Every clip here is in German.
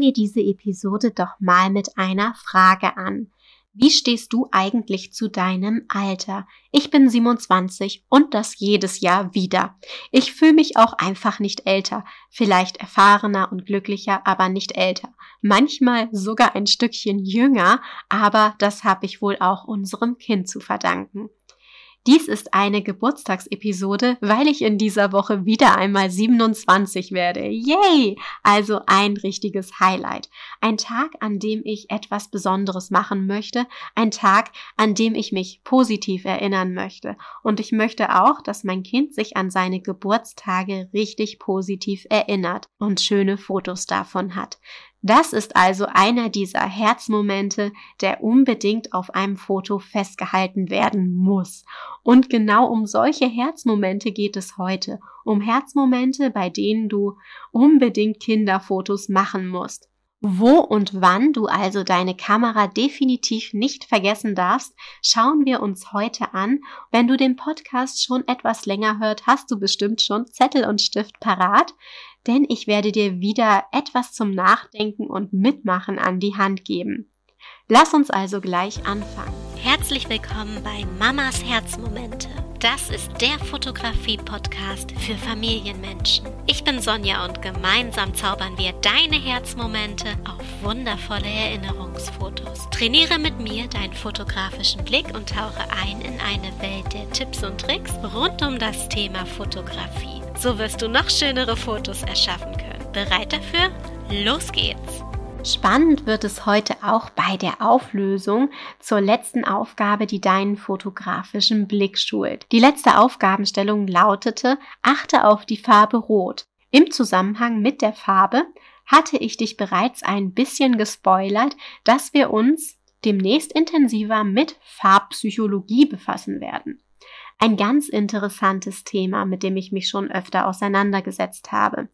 Wir diese Episode doch mal mit einer Frage an. Wie stehst du eigentlich zu deinem Alter? Ich bin 27 und das jedes Jahr wieder. Ich fühle mich auch einfach nicht älter, vielleicht erfahrener und glücklicher, aber nicht älter. Manchmal sogar ein Stückchen jünger, aber das habe ich wohl auch unserem Kind zu verdanken. Dies ist eine Geburtstagsepisode, weil ich in dieser Woche wieder einmal 27 werde. Yay! Also ein richtiges Highlight. Ein Tag, an dem ich etwas Besonderes machen möchte. Ein Tag, an dem ich mich positiv erinnern möchte. Und ich möchte auch, dass mein Kind sich an seine Geburtstage richtig positiv erinnert und schöne Fotos davon hat. Das ist also einer dieser Herzmomente, der unbedingt auf einem Foto festgehalten werden muss. Und genau um solche Herzmomente geht es heute. Um Herzmomente, bei denen du unbedingt Kinderfotos machen musst. Wo und wann du also deine Kamera definitiv nicht vergessen darfst, schauen wir uns heute an. Wenn du den Podcast schon etwas länger hört, hast du bestimmt schon Zettel und Stift parat denn ich werde dir wieder etwas zum Nachdenken und Mitmachen an die Hand geben. Lass uns also gleich anfangen. Herzlich willkommen bei Mamas Herzmomente. Das ist der Fotografie-Podcast für Familienmenschen. Ich bin Sonja und gemeinsam zaubern wir deine Herzmomente auf wundervolle Erinnerungsfotos. Trainiere mit mir deinen fotografischen Blick und tauche ein in eine Welt der Tipps und Tricks rund um das Thema Fotografie. So wirst du noch schönere Fotos erschaffen können. Bereit dafür? Los geht's! Spannend wird es heute auch bei der Auflösung zur letzten Aufgabe, die deinen fotografischen Blick schult. Die letzte Aufgabenstellung lautete, achte auf die Farbe Rot. Im Zusammenhang mit der Farbe hatte ich dich bereits ein bisschen gespoilert, dass wir uns demnächst intensiver mit Farbpsychologie befassen werden. Ein ganz interessantes Thema, mit dem ich mich schon öfter auseinandergesetzt habe.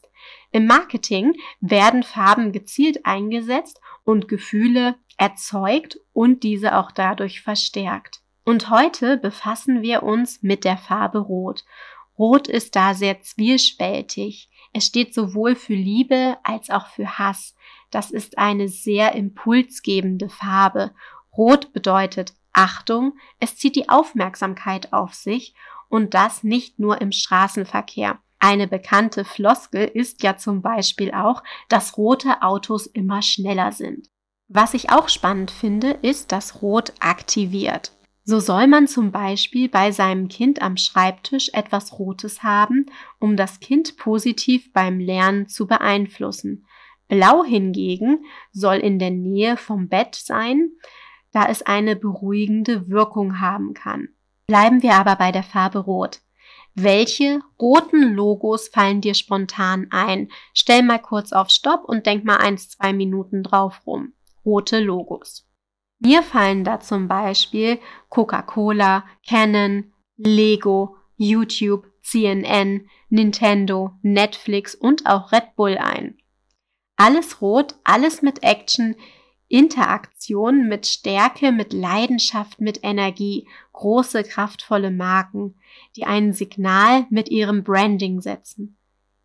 Im Marketing werden Farben gezielt eingesetzt und Gefühle erzeugt und diese auch dadurch verstärkt. Und heute befassen wir uns mit der Farbe Rot. Rot ist da sehr zwiespältig. Es steht sowohl für Liebe als auch für Hass. Das ist eine sehr impulsgebende Farbe. Rot bedeutet Achtung, es zieht die Aufmerksamkeit auf sich und das nicht nur im Straßenverkehr. Eine bekannte Floskel ist ja zum Beispiel auch, dass rote Autos immer schneller sind. Was ich auch spannend finde, ist, dass Rot aktiviert. So soll man zum Beispiel bei seinem Kind am Schreibtisch etwas Rotes haben, um das Kind positiv beim Lernen zu beeinflussen. Blau hingegen soll in der Nähe vom Bett sein, da es eine beruhigende Wirkung haben kann. Bleiben wir aber bei der Farbe Rot. Welche roten Logos fallen dir spontan ein? Stell mal kurz auf Stopp und denk mal eins, zwei Minuten drauf rum. Rote Logos. Mir fallen da zum Beispiel Coca-Cola, Canon, Lego, YouTube, CNN, Nintendo, Netflix und auch Red Bull ein. Alles rot, alles mit Action, Interaktion mit Stärke, mit Leidenschaft, mit Energie, große, kraftvolle Marken, die ein Signal mit ihrem Branding setzen.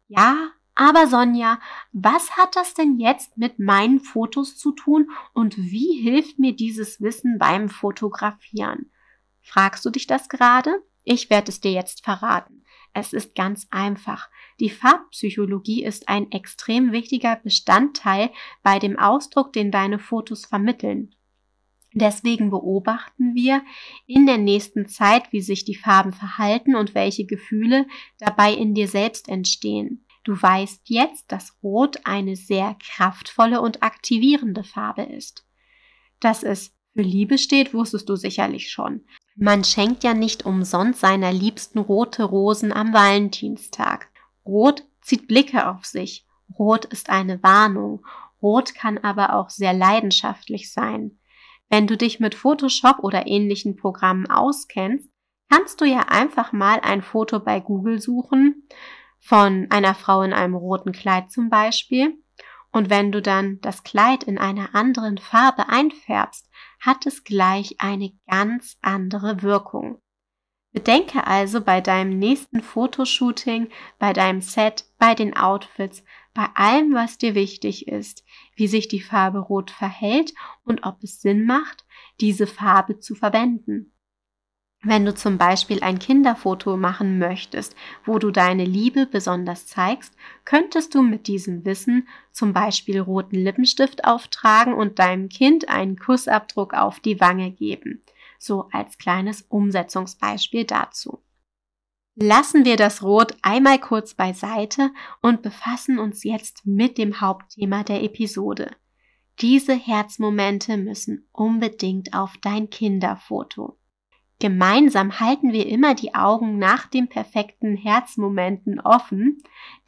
Ja, aber Sonja, was hat das denn jetzt mit meinen Fotos zu tun und wie hilft mir dieses Wissen beim Fotografieren? Fragst du dich das gerade? Ich werde es dir jetzt verraten. Es ist ganz einfach. Die Farbpsychologie ist ein extrem wichtiger Bestandteil bei dem Ausdruck, den deine Fotos vermitteln. Deswegen beobachten wir in der nächsten Zeit, wie sich die Farben verhalten und welche Gefühle dabei in dir selbst entstehen. Du weißt jetzt, dass Rot eine sehr kraftvolle und aktivierende Farbe ist. Dass es für Liebe steht, wusstest du sicherlich schon. Man schenkt ja nicht umsonst seiner Liebsten rote Rosen am Valentinstag. Rot zieht Blicke auf sich. Rot ist eine Warnung. Rot kann aber auch sehr leidenschaftlich sein. Wenn du dich mit Photoshop oder ähnlichen Programmen auskennst, kannst du ja einfach mal ein Foto bei Google suchen, von einer Frau in einem roten Kleid zum Beispiel. Und wenn du dann das Kleid in einer anderen Farbe einfärbst, hat es gleich eine ganz andere Wirkung. Bedenke also bei deinem nächsten Fotoshooting, bei deinem Set, bei den Outfits, bei allem, was dir wichtig ist, wie sich die Farbe Rot verhält und ob es Sinn macht, diese Farbe zu verwenden. Wenn du zum Beispiel ein Kinderfoto machen möchtest, wo du deine Liebe besonders zeigst, könntest du mit diesem Wissen zum Beispiel roten Lippenstift auftragen und deinem Kind einen Kussabdruck auf die Wange geben. So als kleines Umsetzungsbeispiel dazu. Lassen wir das Rot einmal kurz beiseite und befassen uns jetzt mit dem Hauptthema der Episode. Diese Herzmomente müssen unbedingt auf dein Kinderfoto. Gemeinsam halten wir immer die Augen nach den perfekten Herzmomenten offen,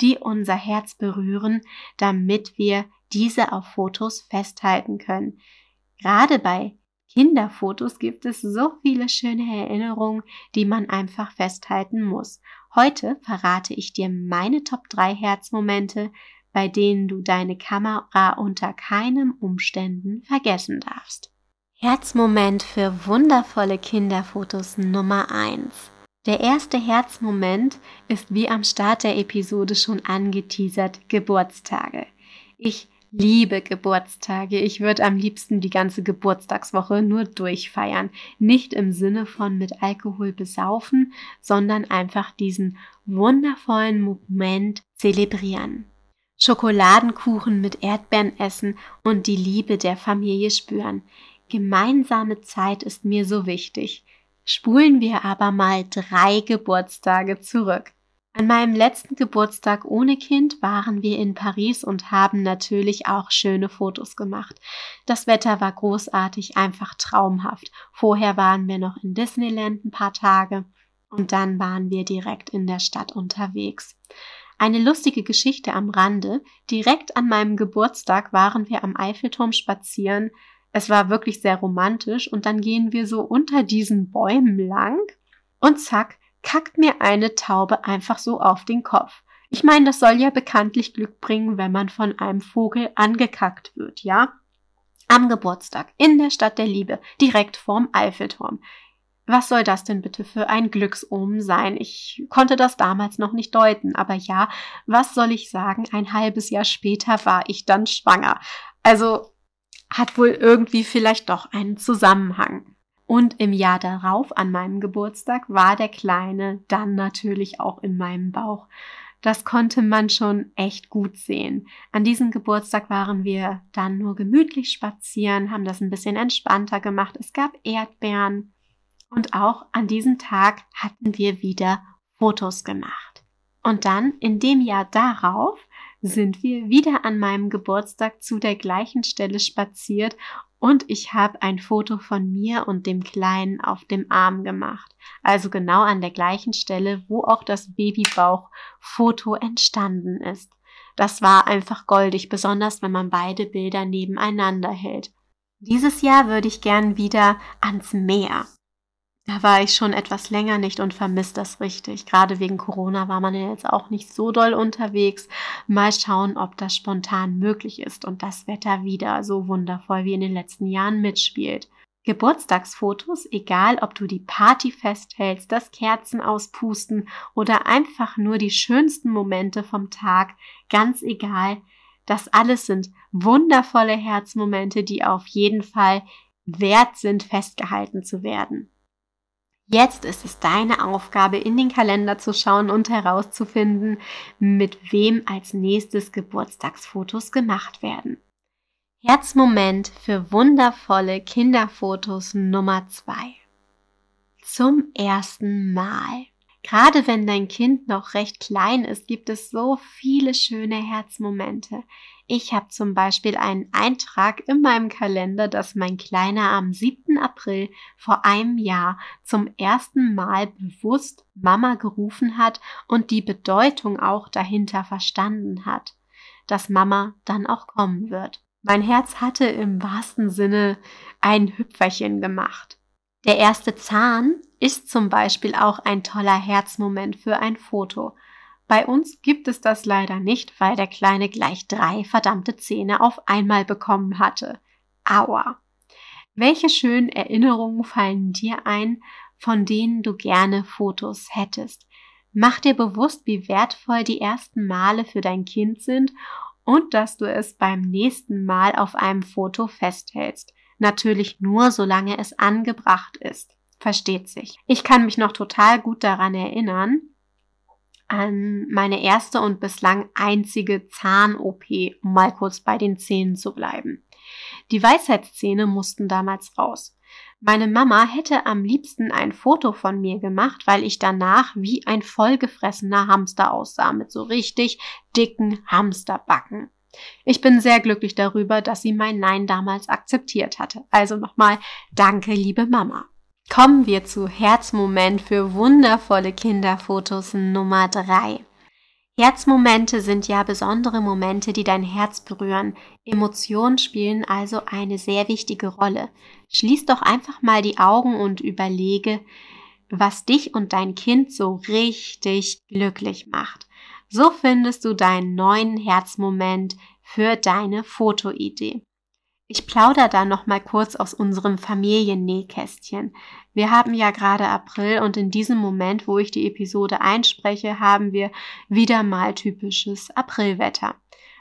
die unser Herz berühren, damit wir diese auf Fotos festhalten können. Gerade bei Kinderfotos gibt es so viele schöne Erinnerungen, die man einfach festhalten muss. Heute verrate ich dir meine Top 3 Herzmomente, bei denen du deine Kamera unter keinem Umständen vergessen darfst. Herzmoment für wundervolle Kinderfotos Nummer 1. Der erste Herzmoment ist wie am Start der Episode schon angeteasert Geburtstage. Ich liebe Geburtstage. Ich würde am liebsten die ganze Geburtstagswoche nur durchfeiern. Nicht im Sinne von mit Alkohol besaufen, sondern einfach diesen wundervollen Moment zelebrieren. Schokoladenkuchen mit Erdbeeren essen und die Liebe der Familie spüren. Gemeinsame Zeit ist mir so wichtig. Spulen wir aber mal drei Geburtstage zurück. An meinem letzten Geburtstag ohne Kind waren wir in Paris und haben natürlich auch schöne Fotos gemacht. Das Wetter war großartig, einfach traumhaft. Vorher waren wir noch in Disneyland ein paar Tage und dann waren wir direkt in der Stadt unterwegs. Eine lustige Geschichte am Rande. Direkt an meinem Geburtstag waren wir am Eiffelturm spazieren, es war wirklich sehr romantisch und dann gehen wir so unter diesen Bäumen lang und zack, kackt mir eine Taube einfach so auf den Kopf. Ich meine, das soll ja bekanntlich Glück bringen, wenn man von einem Vogel angekackt wird, ja? Am Geburtstag, in der Stadt der Liebe, direkt vorm Eiffelturm. Was soll das denn bitte für ein Glücksomen sein? Ich konnte das damals noch nicht deuten, aber ja, was soll ich sagen? Ein halbes Jahr später war ich dann schwanger. Also hat wohl irgendwie vielleicht doch einen Zusammenhang. Und im Jahr darauf, an meinem Geburtstag, war der Kleine dann natürlich auch in meinem Bauch. Das konnte man schon echt gut sehen. An diesem Geburtstag waren wir dann nur gemütlich spazieren, haben das ein bisschen entspannter gemacht. Es gab Erdbeeren. Und auch an diesem Tag hatten wir wieder Fotos gemacht. Und dann in dem Jahr darauf sind wir wieder an meinem Geburtstag zu der gleichen Stelle spaziert und ich habe ein Foto von mir und dem Kleinen auf dem Arm gemacht. Also genau an der gleichen Stelle, wo auch das Babybauch-Foto entstanden ist. Das war einfach goldig, besonders wenn man beide Bilder nebeneinander hält. Dieses Jahr würde ich gern wieder ans Meer. Da war ich schon etwas länger nicht und vermisst das richtig. Gerade wegen Corona war man ja jetzt auch nicht so doll unterwegs. Mal schauen, ob das spontan möglich ist und das Wetter wieder so wundervoll wie in den letzten Jahren mitspielt. Geburtstagsfotos, egal ob du die Party festhältst, das Kerzen auspusten oder einfach nur die schönsten Momente vom Tag, ganz egal, das alles sind wundervolle Herzmomente, die auf jeden Fall wert sind, festgehalten zu werden. Jetzt ist es deine Aufgabe, in den Kalender zu schauen und herauszufinden, mit wem als nächstes Geburtstagsfotos gemacht werden. Herzmoment für wundervolle Kinderfotos Nummer zwei. Zum ersten Mal. Gerade wenn dein Kind noch recht klein ist, gibt es so viele schöne Herzmomente. Ich habe zum Beispiel einen Eintrag in meinem Kalender, dass mein Kleiner am 7. April vor einem Jahr zum ersten Mal bewusst Mama gerufen hat und die Bedeutung auch dahinter verstanden hat, dass Mama dann auch kommen wird. Mein Herz hatte im wahrsten Sinne ein Hüpferchen gemacht. Der erste Zahn ist zum Beispiel auch ein toller Herzmoment für ein Foto. Bei uns gibt es das leider nicht, weil der Kleine gleich drei verdammte Zähne auf einmal bekommen hatte. Aua. Welche schönen Erinnerungen fallen dir ein, von denen du gerne Fotos hättest? Mach dir bewusst, wie wertvoll die ersten Male für dein Kind sind und dass du es beim nächsten Mal auf einem Foto festhältst. Natürlich nur, solange es angebracht ist. Versteht sich. Ich kann mich noch total gut daran erinnern, an meine erste und bislang einzige Zahn-OP, um mal kurz bei den Zähnen zu bleiben. Die Weisheitszähne mussten damals raus. Meine Mama hätte am liebsten ein Foto von mir gemacht, weil ich danach wie ein vollgefressener Hamster aussah mit so richtig dicken Hamsterbacken. Ich bin sehr glücklich darüber, dass sie mein Nein damals akzeptiert hatte. Also nochmal danke, liebe Mama. Kommen wir zu Herzmoment für wundervolle Kinderfotos Nummer drei. Herzmomente sind ja besondere Momente, die dein Herz berühren. Emotionen spielen also eine sehr wichtige Rolle. Schließ doch einfach mal die Augen und überlege, was dich und dein Kind so richtig glücklich macht. So findest du deinen neuen Herzmoment für deine Fotoidee. Ich plaudere da noch mal kurz aus unserem Familiennähkästchen. Wir haben ja gerade April und in diesem Moment, wo ich die Episode einspreche, haben wir wieder mal typisches Aprilwetter.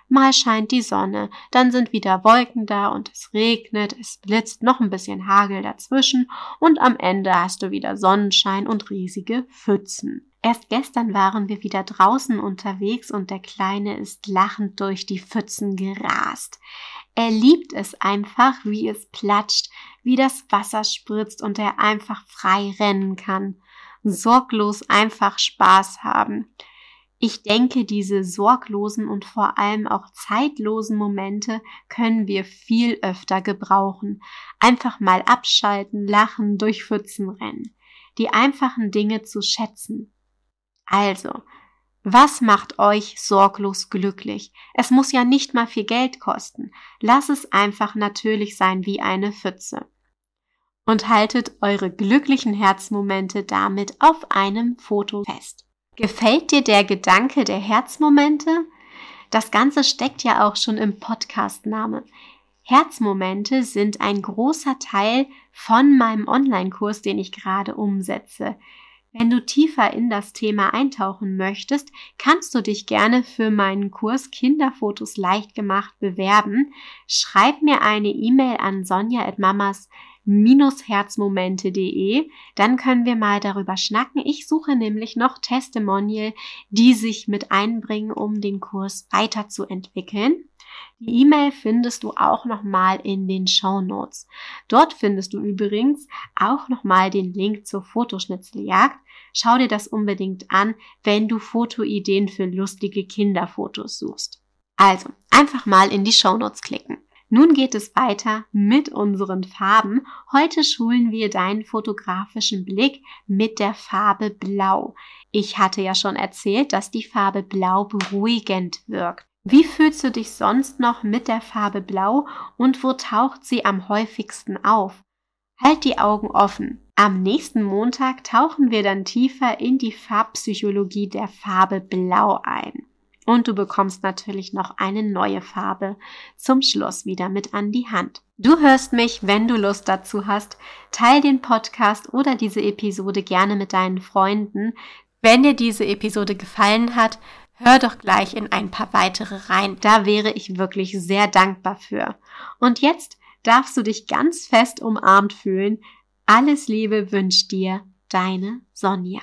Mal scheint die Sonne, dann sind wieder Wolken da und es regnet, es blitzt noch ein bisschen Hagel dazwischen und am Ende hast du wieder Sonnenschein und riesige Pfützen. Erst gestern waren wir wieder draußen unterwegs und der Kleine ist lachend durch die Pfützen gerast. Er liebt es einfach, wie es platscht, wie das Wasser spritzt und er einfach frei rennen kann. Sorglos einfach Spaß haben. Ich denke, diese sorglosen und vor allem auch zeitlosen Momente können wir viel öfter gebrauchen. Einfach mal abschalten, lachen, durch Pfützen rennen. Die einfachen Dinge zu schätzen. Also, was macht euch sorglos glücklich? Es muss ja nicht mal viel Geld kosten. Lass es einfach natürlich sein wie eine Pfütze. Und haltet eure glücklichen Herzmomente damit auf einem Foto fest. Gefällt dir der Gedanke der Herzmomente? Das Ganze steckt ja auch schon im Podcast-Name. Herzmomente sind ein großer Teil von meinem Online-Kurs, den ich gerade umsetze. Wenn du tiefer in das Thema eintauchen möchtest, kannst du dich gerne für meinen Kurs Kinderfotos leicht gemacht bewerben. Schreib mir eine E-Mail an sonja@mamas herzmomente.de, dann können wir mal darüber schnacken. Ich suche nämlich noch Testimonial, die sich mit einbringen, um den Kurs weiterzuentwickeln. Die E-Mail findest du auch nochmal in den Show Notes. Dort findest du übrigens auch nochmal den Link zur Fotoschnitzeljagd. Schau dir das unbedingt an, wenn du Fotoideen für lustige Kinderfotos suchst. Also, einfach mal in die Show Notes klicken. Nun geht es weiter mit unseren Farben. Heute schulen wir deinen fotografischen Blick mit der Farbe Blau. Ich hatte ja schon erzählt, dass die Farbe Blau beruhigend wirkt. Wie fühlst du dich sonst noch mit der Farbe Blau und wo taucht sie am häufigsten auf? Halt die Augen offen. Am nächsten Montag tauchen wir dann tiefer in die Farbpsychologie der Farbe Blau ein. Und du bekommst natürlich noch eine neue Farbe zum Schluss wieder mit an die Hand. Du hörst mich, wenn du Lust dazu hast. Teil den Podcast oder diese Episode gerne mit deinen Freunden. Wenn dir diese Episode gefallen hat, Hör doch gleich in ein paar weitere rein. Da wäre ich wirklich sehr dankbar für. Und jetzt darfst du dich ganz fest umarmt fühlen. Alles Liebe wünscht dir deine Sonja.